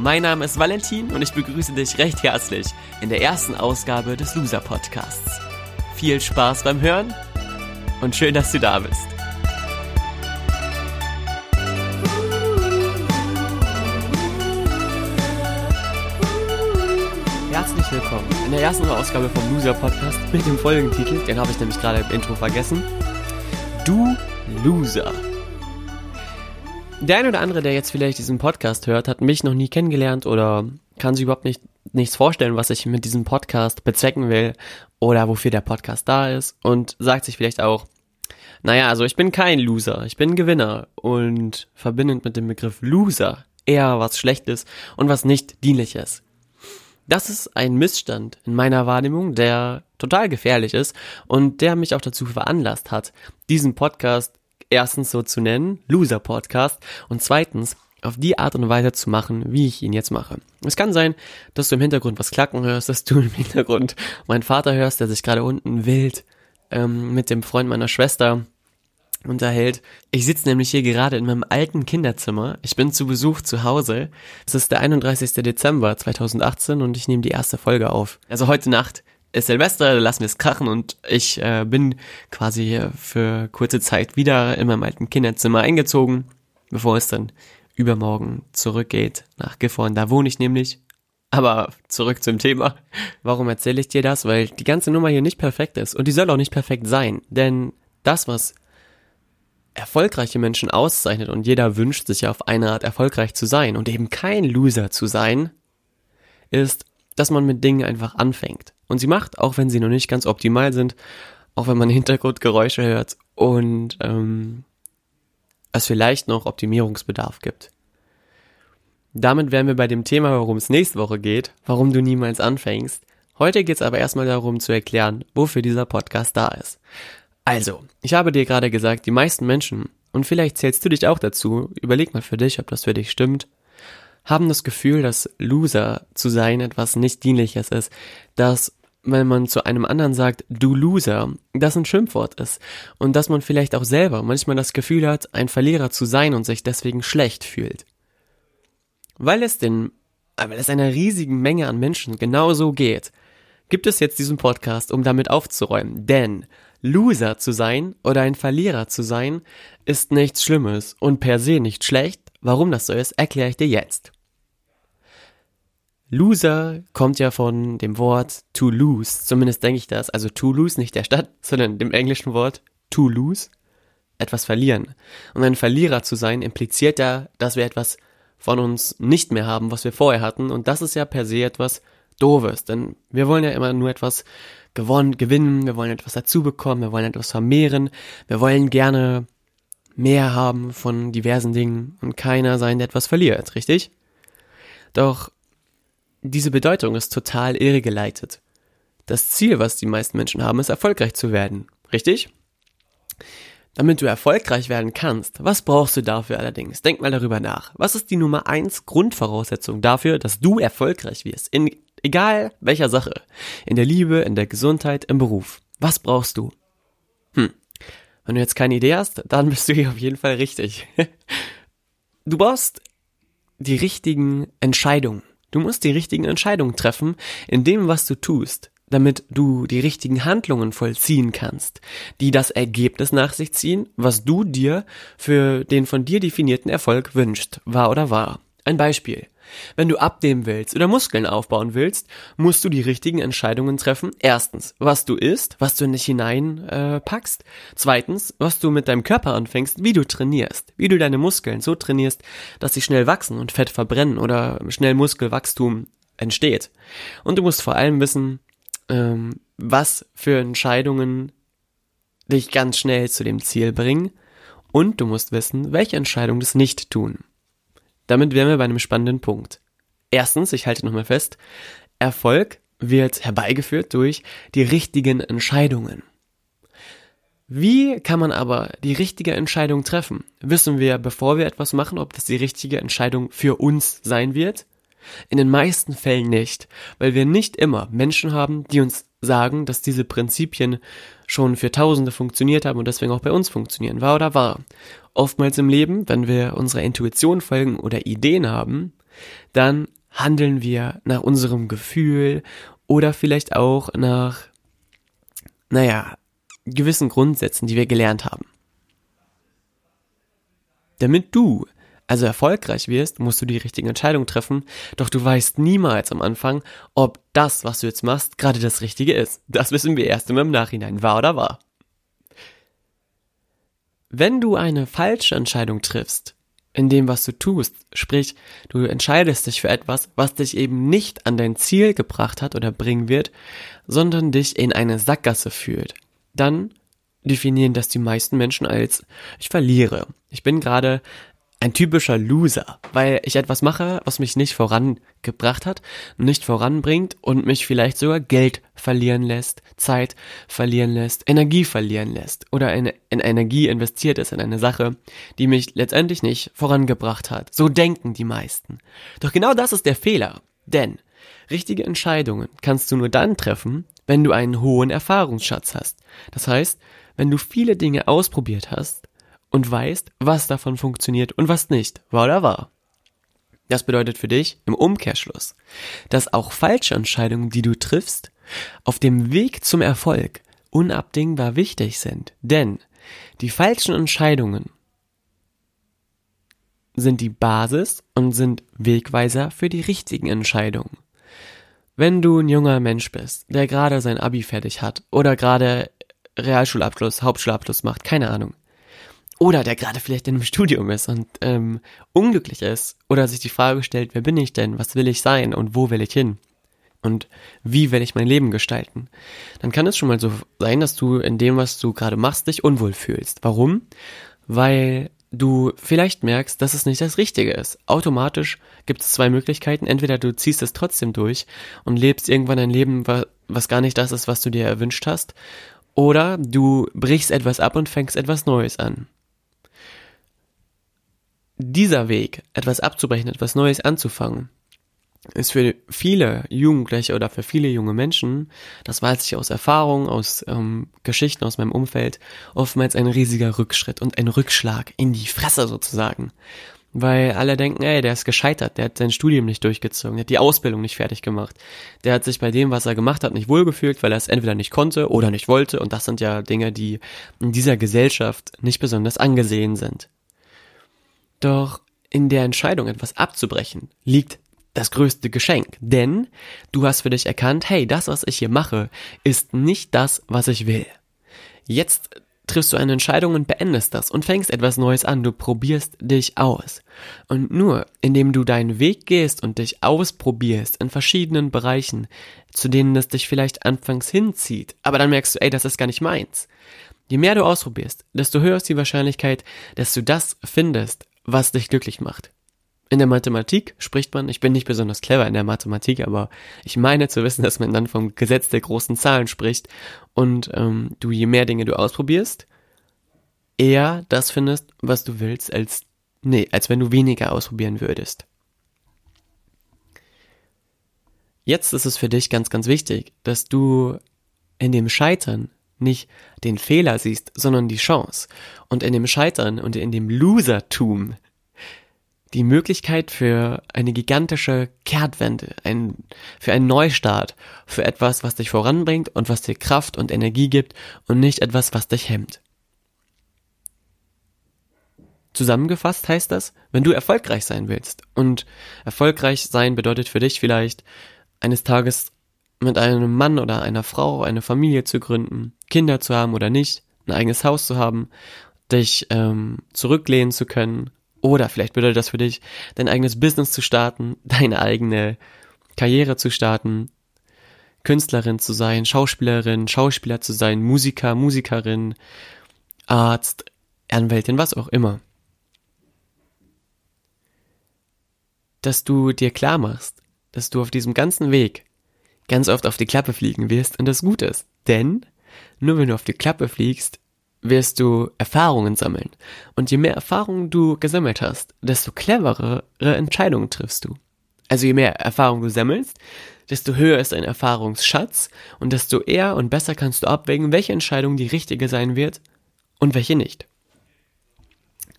Mein Name ist Valentin und ich begrüße dich recht herzlich in der ersten Ausgabe des Loser Podcasts. Viel Spaß beim Hören und schön, dass du da bist. Herzlich willkommen in der ersten Ausgabe vom Loser Podcast mit dem folgenden Titel, den habe ich nämlich gerade im Intro vergessen. Du Loser. Der ein oder andere, der jetzt vielleicht diesen Podcast hört, hat mich noch nie kennengelernt oder kann sich überhaupt nicht nichts vorstellen, was ich mit diesem Podcast bezwecken will oder wofür der Podcast da ist und sagt sich vielleicht auch, naja, also ich bin kein Loser, ich bin Gewinner und verbindend mit dem Begriff Loser eher was Schlechtes und was nicht Dienliches. Das ist ein Missstand in meiner Wahrnehmung, der total gefährlich ist und der mich auch dazu veranlasst hat, diesen Podcast erstens so zu nennen, Loser Podcast, und zweitens auf die Art und Weise zu machen, wie ich ihn jetzt mache. Es kann sein, dass du im Hintergrund was klacken hörst, dass du im Hintergrund meinen Vater hörst, der sich gerade unten wild ähm, mit dem Freund meiner Schwester unterhält. Ich sitze nämlich hier gerade in meinem alten Kinderzimmer. Ich bin zu Besuch zu Hause. Es ist der 31. Dezember 2018 und ich nehme die erste Folge auf. Also heute Nacht ist Silvester, lassen wir es krachen und ich äh, bin quasi für kurze Zeit wieder in meinem alten Kinderzimmer eingezogen, bevor es dann übermorgen zurückgeht nach Gifhorn. Da wohne ich nämlich. Aber zurück zum Thema. Warum erzähle ich dir das? Weil die ganze Nummer hier nicht perfekt ist und die soll auch nicht perfekt sein. Denn das, was erfolgreiche Menschen auszeichnet und jeder wünscht sich ja auf eine Art erfolgreich zu sein und eben kein Loser zu sein, ist, dass man mit Dingen einfach anfängt. Und sie macht, auch wenn sie noch nicht ganz optimal sind, auch wenn man Hintergrundgeräusche hört und ähm, es vielleicht noch Optimierungsbedarf gibt. Damit wären wir bei dem Thema, worum es nächste Woche geht, warum du niemals anfängst. Heute geht es aber erstmal darum zu erklären, wofür dieser Podcast da ist. Also, ich habe dir gerade gesagt, die meisten Menschen, und vielleicht zählst du dich auch dazu, überleg mal für dich, ob das für dich stimmt, haben das Gefühl, dass Loser zu sein etwas nicht dienliches ist, dass wenn man zu einem anderen sagt, du Loser, das ein Schimpfwort ist und dass man vielleicht auch selber manchmal das Gefühl hat, ein Verlierer zu sein und sich deswegen schlecht fühlt. Weil es den, weil es einer riesigen Menge an Menschen genauso geht, gibt es jetzt diesen Podcast, um damit aufzuräumen, denn Loser zu sein oder ein Verlierer zu sein, ist nichts Schlimmes und per se nicht schlecht. Warum das so ist, erkläre ich dir jetzt. Loser kommt ja von dem Wort to lose, zumindest denke ich das. Also to lose, nicht der Stadt, sondern dem englischen Wort to lose, etwas verlieren. Und ein Verlierer zu sein impliziert ja, dass wir etwas von uns nicht mehr haben, was wir vorher hatten. Und das ist ja per se etwas Doofes, denn wir wollen ja immer nur etwas gewonnen, gewinnen, wir wollen etwas dazu bekommen, wir wollen etwas vermehren, wir wollen gerne mehr haben von diversen Dingen und keiner sein, der etwas verliert, richtig? Doch diese Bedeutung ist total irregeleitet. Das Ziel, was die meisten Menschen haben, ist erfolgreich zu werden, richtig? Damit du erfolgreich werden kannst, was brauchst du dafür allerdings? Denk mal darüber nach. Was ist die Nummer eins Grundvoraussetzung dafür, dass du erfolgreich wirst? In Egal welcher Sache. In der Liebe, in der Gesundheit, im Beruf. Was brauchst du? Hm. Wenn du jetzt keine Idee hast, dann bist du hier auf jeden Fall richtig. Du brauchst die richtigen Entscheidungen. Du musst die richtigen Entscheidungen treffen in dem, was du tust, damit du die richtigen Handlungen vollziehen kannst, die das Ergebnis nach sich ziehen, was du dir für den von dir definierten Erfolg wünschst, wahr oder wahr. Ein Beispiel. Wenn du abnehmen willst oder Muskeln aufbauen willst, musst du die richtigen Entscheidungen treffen. Erstens, was du isst, was du in dich hineinpackst. Äh, Zweitens, was du mit deinem Körper anfängst, wie du trainierst, wie du deine Muskeln so trainierst, dass sie schnell wachsen und Fett verbrennen oder schnell Muskelwachstum entsteht. Und du musst vor allem wissen, ähm, was für Entscheidungen dich ganz schnell zu dem Ziel bringen und du musst wissen, welche Entscheidungen das nicht tun. Damit wären wir bei einem spannenden Punkt. Erstens, ich halte nochmal fest, Erfolg wird herbeigeführt durch die richtigen Entscheidungen. Wie kann man aber die richtige Entscheidung treffen? Wissen wir, bevor wir etwas machen, ob das die richtige Entscheidung für uns sein wird? In den meisten Fällen nicht, weil wir nicht immer Menschen haben, die uns sagen, dass diese Prinzipien schon für Tausende funktioniert haben und deswegen auch bei uns funktionieren. Wahr oder wahr? Oftmals im Leben, wenn wir unserer Intuition folgen oder Ideen haben, dann handeln wir nach unserem Gefühl oder vielleicht auch nach, naja, gewissen Grundsätzen, die wir gelernt haben. Damit du also erfolgreich wirst, musst du die richtigen Entscheidungen treffen, doch du weißt niemals am Anfang, ob das, was du jetzt machst, gerade das Richtige ist. Das wissen wir erst immer im Nachhinein, wahr oder wahr. Wenn du eine falsche Entscheidung triffst, in dem, was du tust, sprich, du entscheidest dich für etwas, was dich eben nicht an dein Ziel gebracht hat oder bringen wird, sondern dich in eine Sackgasse führt, dann definieren das die meisten Menschen als ich verliere. Ich bin gerade ein typischer Loser, weil ich etwas mache, was mich nicht vorangebracht hat, nicht voranbringt und mich vielleicht sogar Geld verlieren lässt, Zeit verlieren lässt, Energie verlieren lässt oder in, in Energie investiert ist in eine Sache, die mich letztendlich nicht vorangebracht hat. So denken die meisten. Doch genau das ist der Fehler, denn richtige Entscheidungen kannst du nur dann treffen, wenn du einen hohen Erfahrungsschatz hast. Das heißt, wenn du viele Dinge ausprobiert hast und weißt, was davon funktioniert und was nicht, wahr oder wahr. Das bedeutet für dich im Umkehrschluss, dass auch falsche Entscheidungen, die du triffst, auf dem Weg zum Erfolg unabdingbar wichtig sind. Denn die falschen Entscheidungen sind die Basis und sind Wegweiser für die richtigen Entscheidungen. Wenn du ein junger Mensch bist, der gerade sein Abi fertig hat oder gerade Realschulabschluss, Hauptschulabschluss macht, keine Ahnung. Oder der gerade vielleicht in einem Studium ist und ähm, unglücklich ist oder sich die Frage stellt, wer bin ich denn, was will ich sein und wo will ich hin? Und wie will ich mein Leben gestalten? Dann kann es schon mal so sein, dass du in dem, was du gerade machst, dich unwohl fühlst. Warum? Weil du vielleicht merkst, dass es nicht das Richtige ist. Automatisch gibt es zwei Möglichkeiten. Entweder du ziehst es trotzdem durch und lebst irgendwann ein Leben, was gar nicht das ist, was du dir erwünscht hast. Oder du brichst etwas ab und fängst etwas Neues an. Dieser Weg, etwas abzubrechen, etwas Neues anzufangen, ist für viele Jugendliche oder für viele junge Menschen, das weiß ich aus Erfahrung, aus ähm, Geschichten aus meinem Umfeld, oftmals ein riesiger Rückschritt und ein Rückschlag in die Fresse sozusagen. Weil alle denken, ey, der ist gescheitert, der hat sein Studium nicht durchgezogen, der hat die Ausbildung nicht fertig gemacht. Der hat sich bei dem, was er gemacht hat, nicht wohlgefühlt, weil er es entweder nicht konnte oder nicht wollte. Und das sind ja Dinge, die in dieser Gesellschaft nicht besonders angesehen sind. Doch in der Entscheidung, etwas abzubrechen, liegt das größte Geschenk, denn du hast für dich erkannt, hey, das, was ich hier mache, ist nicht das, was ich will. Jetzt triffst du eine Entscheidung und beendest das und fängst etwas Neues an. Du probierst dich aus. Und nur indem du deinen Weg gehst und dich ausprobierst in verschiedenen Bereichen, zu denen es dich vielleicht anfangs hinzieht, aber dann merkst du, ey, das ist gar nicht meins. Je mehr du ausprobierst, desto höher ist die Wahrscheinlichkeit, dass du das findest, was dich glücklich macht. In der Mathematik spricht man, ich bin nicht besonders clever in der Mathematik, aber ich meine zu wissen, dass man dann vom Gesetz der großen Zahlen spricht und ähm, du je mehr Dinge du ausprobierst, eher das findest, was du willst, als nee, als wenn du weniger ausprobieren würdest. Jetzt ist es für dich ganz, ganz wichtig, dass du in dem Scheitern nicht den Fehler siehst, sondern die Chance. Und in dem Scheitern und in dem Losertum die Möglichkeit für eine gigantische Kehrtwende, ein, für einen Neustart, für etwas, was dich voranbringt und was dir Kraft und Energie gibt und nicht etwas, was dich hemmt. Zusammengefasst heißt das, wenn du erfolgreich sein willst und erfolgreich sein bedeutet für dich vielleicht eines Tages mit einem Mann oder einer Frau eine Familie zu gründen, Kinder zu haben oder nicht, ein eigenes Haus zu haben, dich ähm, zurücklehnen zu können oder vielleicht bedeutet das für dich, dein eigenes Business zu starten, deine eigene Karriere zu starten, Künstlerin zu sein, Schauspielerin, Schauspieler zu sein, Musiker, Musikerin, Arzt, Anwältin, was auch immer. Dass du dir klar machst, dass du auf diesem ganzen Weg ganz oft auf die Klappe fliegen wirst und das gut ist. Denn nur wenn du auf die Klappe fliegst, wirst du Erfahrungen sammeln. Und je mehr Erfahrungen du gesammelt hast, desto cleverere Entscheidungen triffst du. Also je mehr Erfahrung du sammelst, desto höher ist dein Erfahrungsschatz und desto eher und besser kannst du abwägen, welche Entscheidung die richtige sein wird und welche nicht.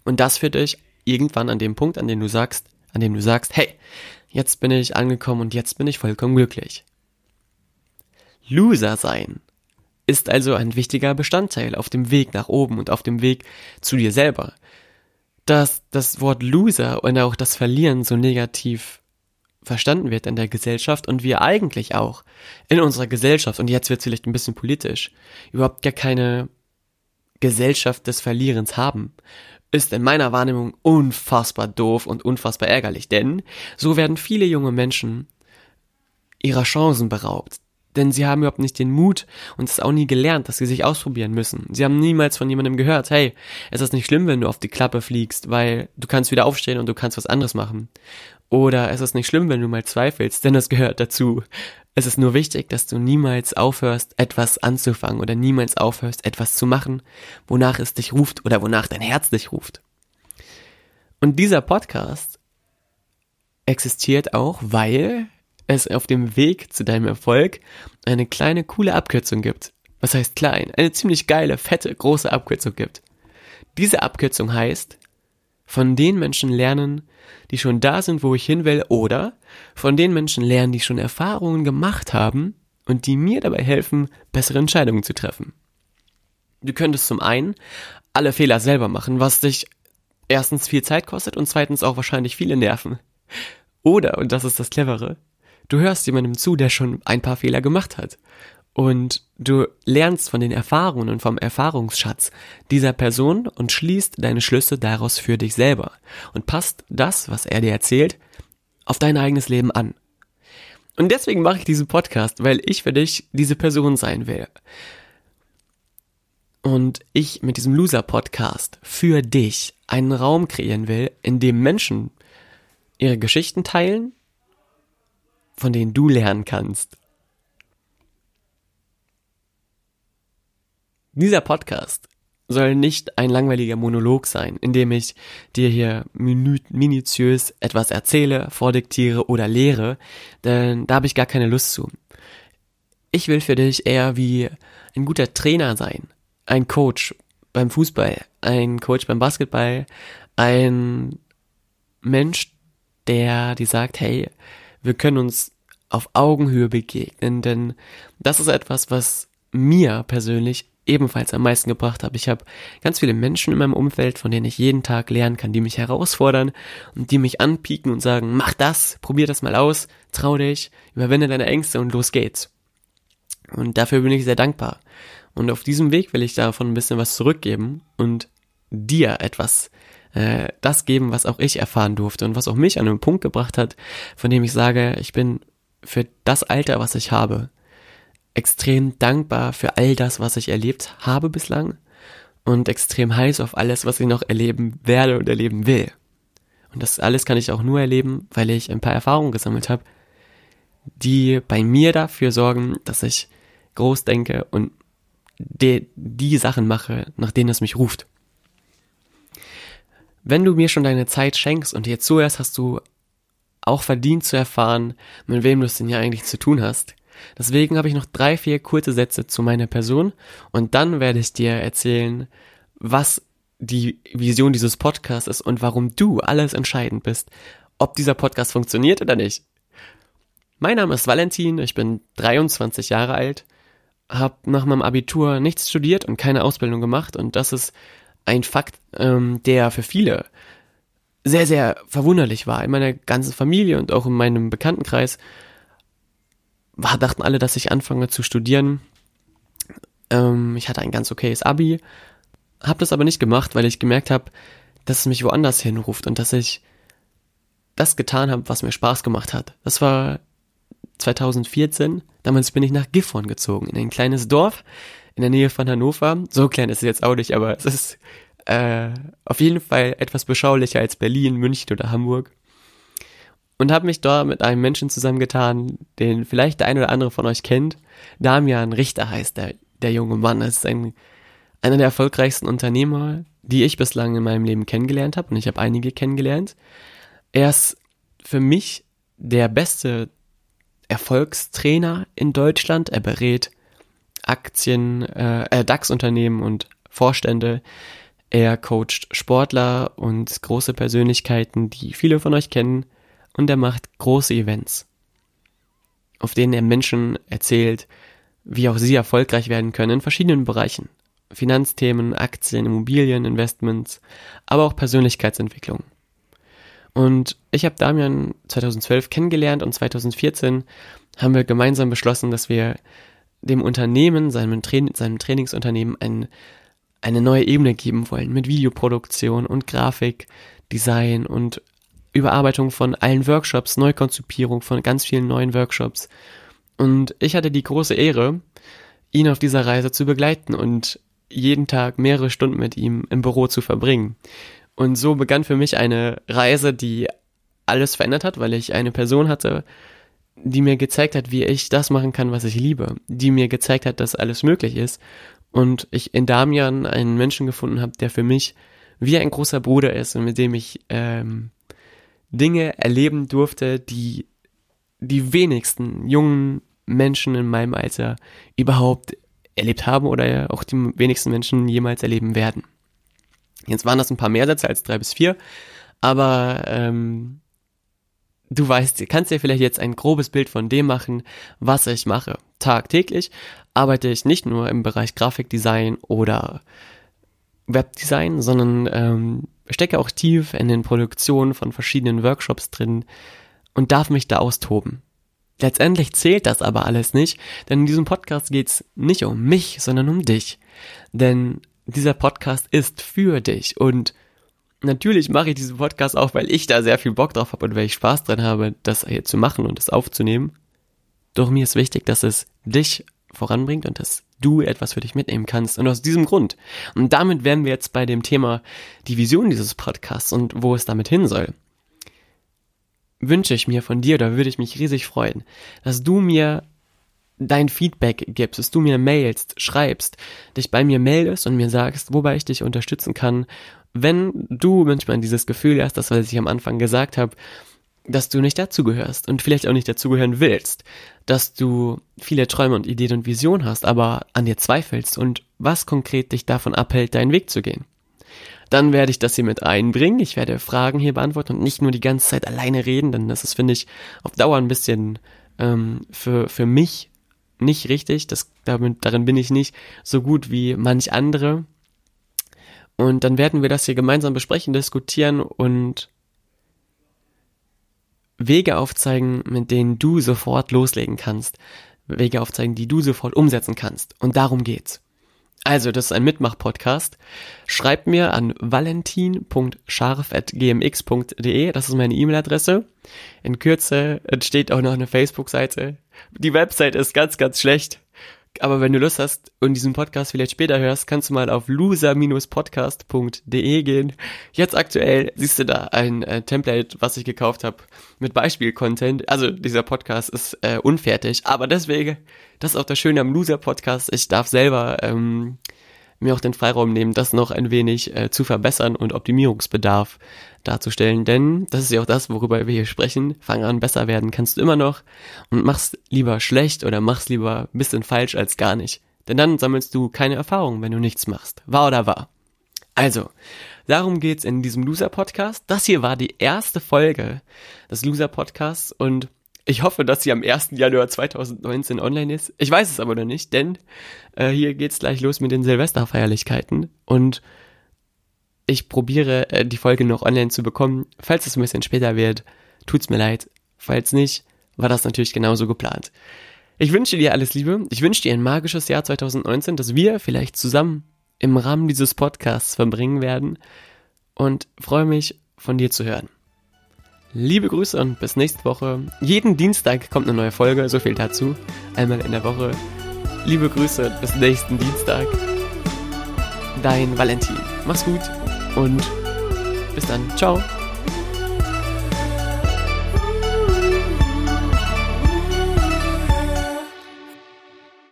Und das führt dich irgendwann an dem Punkt, an dem du sagst, an dem du sagst, hey, jetzt bin ich angekommen und jetzt bin ich vollkommen glücklich. Loser sein ist also ein wichtiger Bestandteil auf dem Weg nach oben und auf dem Weg zu dir selber. Dass das Wort Loser und auch das Verlieren so negativ verstanden wird in der Gesellschaft und wir eigentlich auch in unserer Gesellschaft, und jetzt wird es vielleicht ein bisschen politisch, überhaupt gar keine Gesellschaft des Verlierens haben, ist in meiner Wahrnehmung unfassbar doof und unfassbar ärgerlich, denn so werden viele junge Menschen ihrer Chancen beraubt denn sie haben überhaupt nicht den Mut und es auch nie gelernt, dass sie sich ausprobieren müssen. Sie haben niemals von jemandem gehört, hey, es ist nicht schlimm, wenn du auf die Klappe fliegst, weil du kannst wieder aufstehen und du kannst was anderes machen. Oder es ist nicht schlimm, wenn du mal zweifelst, denn das gehört dazu. Es ist nur wichtig, dass du niemals aufhörst, etwas anzufangen oder niemals aufhörst, etwas zu machen, wonach es dich ruft oder wonach dein Herz dich ruft. Und dieser Podcast existiert auch, weil es auf dem Weg zu deinem Erfolg eine kleine coole Abkürzung gibt. Was heißt klein? Eine ziemlich geile, fette, große Abkürzung gibt. Diese Abkürzung heißt, von den Menschen lernen, die schon da sind, wo ich hin will, oder von den Menschen lernen, die schon Erfahrungen gemacht haben und die mir dabei helfen, bessere Entscheidungen zu treffen. Du könntest zum einen alle Fehler selber machen, was dich erstens viel Zeit kostet und zweitens auch wahrscheinlich viele Nerven. Oder, und das ist das Clevere, Du hörst jemandem zu, der schon ein paar Fehler gemacht hat. Und du lernst von den Erfahrungen und vom Erfahrungsschatz dieser Person und schließt deine Schlüsse daraus für dich selber und passt das, was er dir erzählt, auf dein eigenes Leben an. Und deswegen mache ich diesen Podcast, weil ich für dich diese Person sein will. Und ich mit diesem Loser-Podcast für dich einen Raum kreieren will, in dem Menschen ihre Geschichten teilen, von denen du lernen kannst. Dieser Podcast soll nicht ein langweiliger Monolog sein, in dem ich dir hier minutiös etwas erzähle, vordiktiere oder lehre, denn da habe ich gar keine Lust zu. Ich will für dich eher wie ein guter Trainer sein, ein Coach beim Fußball, ein Coach beim Basketball, ein Mensch, der dir sagt, hey, wir können uns auf Augenhöhe begegnen, denn das ist etwas, was mir persönlich ebenfalls am meisten gebracht hat. Ich habe ganz viele Menschen in meinem Umfeld, von denen ich jeden Tag lernen kann, die mich herausfordern und die mich anpieken und sagen, mach das, probier das mal aus, trau dich, überwinde deine Ängste und los geht's. Und dafür bin ich sehr dankbar. Und auf diesem Weg will ich davon ein bisschen was zurückgeben und dir etwas äh, das geben, was auch ich erfahren durfte und was auch mich an einen Punkt gebracht hat, von dem ich sage, ich bin für das Alter, was ich habe, extrem dankbar für all das, was ich erlebt habe bislang und extrem heiß auf alles, was ich noch erleben werde und erleben will. Und das alles kann ich auch nur erleben, weil ich ein paar Erfahrungen gesammelt habe, die bei mir dafür sorgen, dass ich groß denke und die, die Sachen mache, nach denen es mich ruft. Wenn du mir schon deine Zeit schenkst und dir zuhörst, hast du auch verdient zu erfahren, mit wem du es denn hier eigentlich zu tun hast. Deswegen habe ich noch drei, vier kurze Sätze zu meiner Person und dann werde ich dir erzählen, was die Vision dieses Podcasts ist und warum du alles entscheidend bist, ob dieser Podcast funktioniert oder nicht. Mein Name ist Valentin, ich bin 23 Jahre alt, habe nach meinem Abitur nichts studiert und keine Ausbildung gemacht und das ist ein Fakt, ähm, der für viele sehr, sehr verwunderlich war. In meiner ganzen Familie und auch in meinem Bekanntenkreis war, dachten alle, dass ich anfange zu studieren. Ähm, ich hatte ein ganz okayes Abi, habe das aber nicht gemacht, weil ich gemerkt habe, dass es mich woanders hinruft und dass ich das getan habe, was mir Spaß gemacht hat. Das war 2014, damals bin ich nach Gifhorn gezogen, in ein kleines Dorf in der Nähe von Hannover. So klein ist es jetzt auch nicht, aber es ist äh, auf jeden Fall etwas beschaulicher als Berlin, München oder Hamburg. Und habe mich dort mit einem Menschen zusammengetan, den vielleicht der ein oder andere von euch kennt. Damian Richter heißt der, der junge Mann. Das ist ein, einer der erfolgreichsten Unternehmer, die ich bislang in meinem Leben kennengelernt habe. Und ich habe einige kennengelernt. Er ist für mich der beste Erfolgstrainer in Deutschland. Er berät Aktien, äh, äh DAX-Unternehmen und Vorstände. Er coacht Sportler und große Persönlichkeiten, die viele von euch kennen. Und er macht große Events, auf denen er Menschen erzählt, wie auch sie erfolgreich werden können in verschiedenen Bereichen. Finanzthemen, Aktien, Immobilien, Investments, aber auch Persönlichkeitsentwicklung. Und ich habe Damian 2012 kennengelernt und 2014 haben wir gemeinsam beschlossen, dass wir dem Unternehmen, seinem, Tra seinem Trainingsunternehmen ein, eine neue Ebene geben wollen mit Videoproduktion und Grafik, Design und Überarbeitung von allen Workshops, Neukonzipierung von ganz vielen neuen Workshops. Und ich hatte die große Ehre, ihn auf dieser Reise zu begleiten und jeden Tag mehrere Stunden mit ihm im Büro zu verbringen. Und so begann für mich eine Reise, die alles verändert hat, weil ich eine Person hatte, die mir gezeigt hat, wie ich das machen kann, was ich liebe, die mir gezeigt hat, dass alles möglich ist und ich in Damian einen Menschen gefunden habe, der für mich wie ein großer Bruder ist und mit dem ich ähm, Dinge erleben durfte, die die wenigsten jungen Menschen in meinem Alter überhaupt erlebt haben oder auch die wenigsten Menschen jemals erleben werden. Jetzt waren das ein paar mehr Sätze als drei bis vier, aber ähm, du weißt, kannst dir vielleicht jetzt ein grobes Bild von dem machen, was ich mache. Tagtäglich arbeite ich nicht nur im Bereich Grafikdesign oder Webdesign, sondern ähm, stecke auch tief in den Produktionen von verschiedenen Workshops drin und darf mich da austoben. Letztendlich zählt das aber alles nicht, denn in diesem Podcast geht's nicht um mich, sondern um dich. Denn dieser Podcast ist für dich und natürlich mache ich diesen Podcast auch, weil ich da sehr viel Bock drauf habe und weil ich Spaß dran habe, das hier zu machen und das aufzunehmen. Doch mir ist wichtig, dass es dich voranbringt und dass du etwas für dich mitnehmen kannst. Und aus diesem Grund. Und damit wären wir jetzt bei dem Thema die Vision dieses Podcasts und wo es damit hin soll. Wünsche ich mir von dir, da würde ich mich riesig freuen, dass du mir dein Feedback gibst, dass du mir mailst, schreibst, dich bei mir meldest und mir sagst, wobei ich dich unterstützen kann. Wenn du manchmal dieses Gefühl hast, das, was ich am Anfang gesagt habe, dass du nicht dazugehörst und vielleicht auch nicht dazugehören willst, dass du viele Träume und Ideen und Visionen hast, aber an dir zweifelst und was konkret dich davon abhält, deinen Weg zu gehen. Dann werde ich das hier mit einbringen. Ich werde Fragen hier beantworten und nicht nur die ganze Zeit alleine reden, denn das ist, finde ich, auf Dauer ein bisschen ähm, für, für mich nicht richtig. Das, damit, darin bin ich nicht so gut wie manch andere. Und dann werden wir das hier gemeinsam besprechen, diskutieren und Wege aufzeigen, mit denen du sofort loslegen kannst. Wege aufzeigen, die du sofort umsetzen kannst. Und darum geht's. Also, das ist ein Mitmach-Podcast. Schreibt mir an valentin.scharf.gmx.de. Das ist meine E-Mail-Adresse. In Kürze entsteht auch noch eine Facebook-Seite. Die Website ist ganz, ganz schlecht. Aber wenn du Lust hast und diesen Podcast vielleicht später hörst, kannst du mal auf loser-podcast.de gehen. Jetzt aktuell siehst du da ein äh, Template, was ich gekauft habe mit Beispiel-Content. Also dieser Podcast ist äh, unfertig, aber deswegen, das ist auch das Schöne am Loser-Podcast. Ich darf selber ähm, mir auch den Freiraum nehmen, das noch ein wenig äh, zu verbessern und Optimierungsbedarf darzustellen. Denn das ist ja auch das, worüber wir hier sprechen. Fang an, besser werden kannst du immer noch und mach's lieber schlecht oder mach's lieber bisschen falsch als gar nicht. Denn dann sammelst du keine Erfahrung, wenn du nichts machst. Wahr oder wahr? Also, darum geht's in diesem Loser-Podcast. Das hier war die erste Folge des Loser-Podcasts und ich hoffe, dass sie am 1. Januar 2019 online ist. Ich weiß es aber noch nicht, denn äh, hier geht's gleich los mit den Silvesterfeierlichkeiten und ich probiere äh, die Folge noch online zu bekommen. Falls es ein bisschen später wird, tut's mir leid. Falls nicht, war das natürlich genauso geplant. Ich wünsche dir alles Liebe. Ich wünsche dir ein magisches Jahr 2019, das wir vielleicht zusammen im Rahmen dieses Podcasts verbringen werden und freue mich von dir zu hören. Liebe Grüße und bis nächste Woche. Jeden Dienstag kommt eine neue Folge, so viel dazu. Einmal in der Woche. Liebe Grüße und bis nächsten Dienstag. Dein Valentin. Mach's gut und bis dann. Ciao.